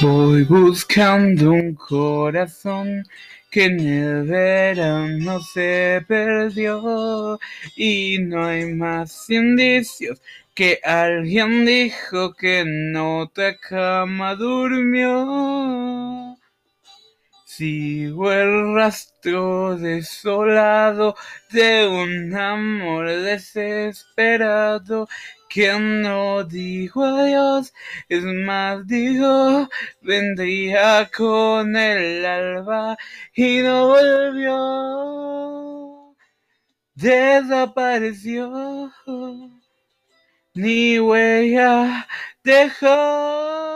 Voy buscando un corazón que en el verano se perdió y no hay más indicios que alguien dijo que en otra cama durmió. Sigo el rastro desolado de un amor desesperado que no dijo adiós, es más dijo vendría con el alba y no volvió, desapareció, ni huella dejó.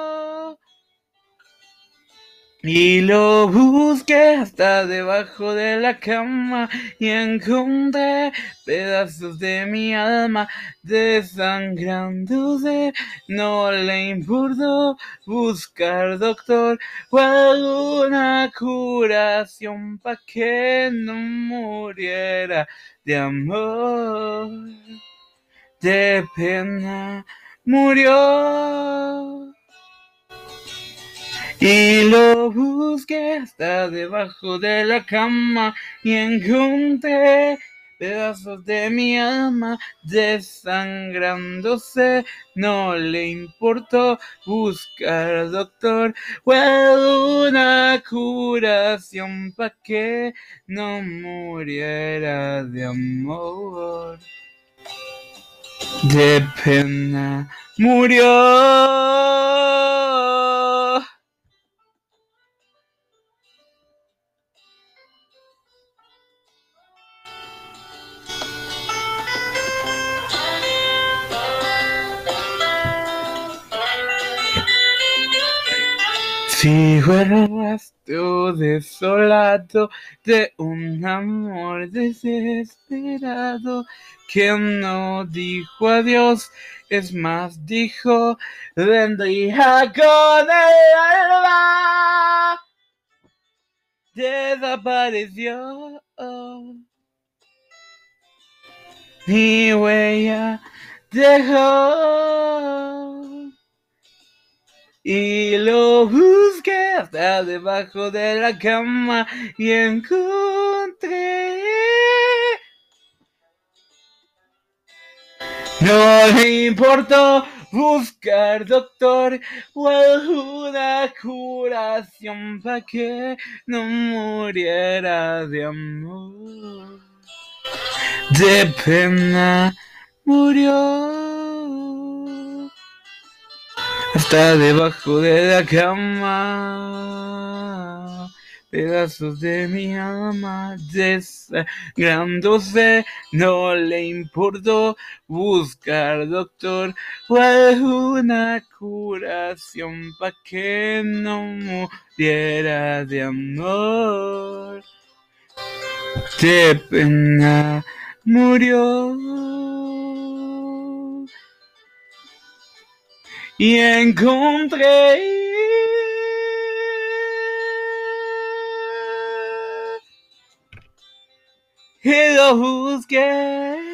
Y lo busqué hasta debajo de la cama y encontré pedazos de mi alma desangrándose. No le importó buscar doctor o alguna curación para que no muriera de amor. De pena murió. Y lo busqué hasta debajo de la cama y encontré pedazos de mi alma desangrándose. No le importó buscar doctor o alguna curación para que no muriera de amor. De pena murió. Sigo el rastro desolado de un amor desesperado que no dijo adiós, es más, dijo vendría con el alba. Desapareció. Ni huella dejó. Y lo busqué hasta debajo de la cama y encontré. No le importó buscar doctor o alguna curación para que no muriera de amor. De pena murió hasta debajo de la cama. Pedazos de mi alma desangrándose, no le importó buscar doctor o alguna curación para que no muriera de amor. De pena murió. Y encontré y lo busqué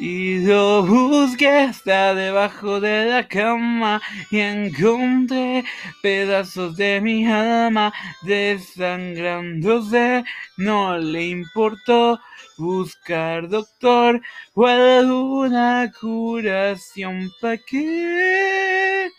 y lo busqué hasta debajo de la cama y encontré pedazos de mi alma desangrándose. No le importó buscar doctor o alguna curación para que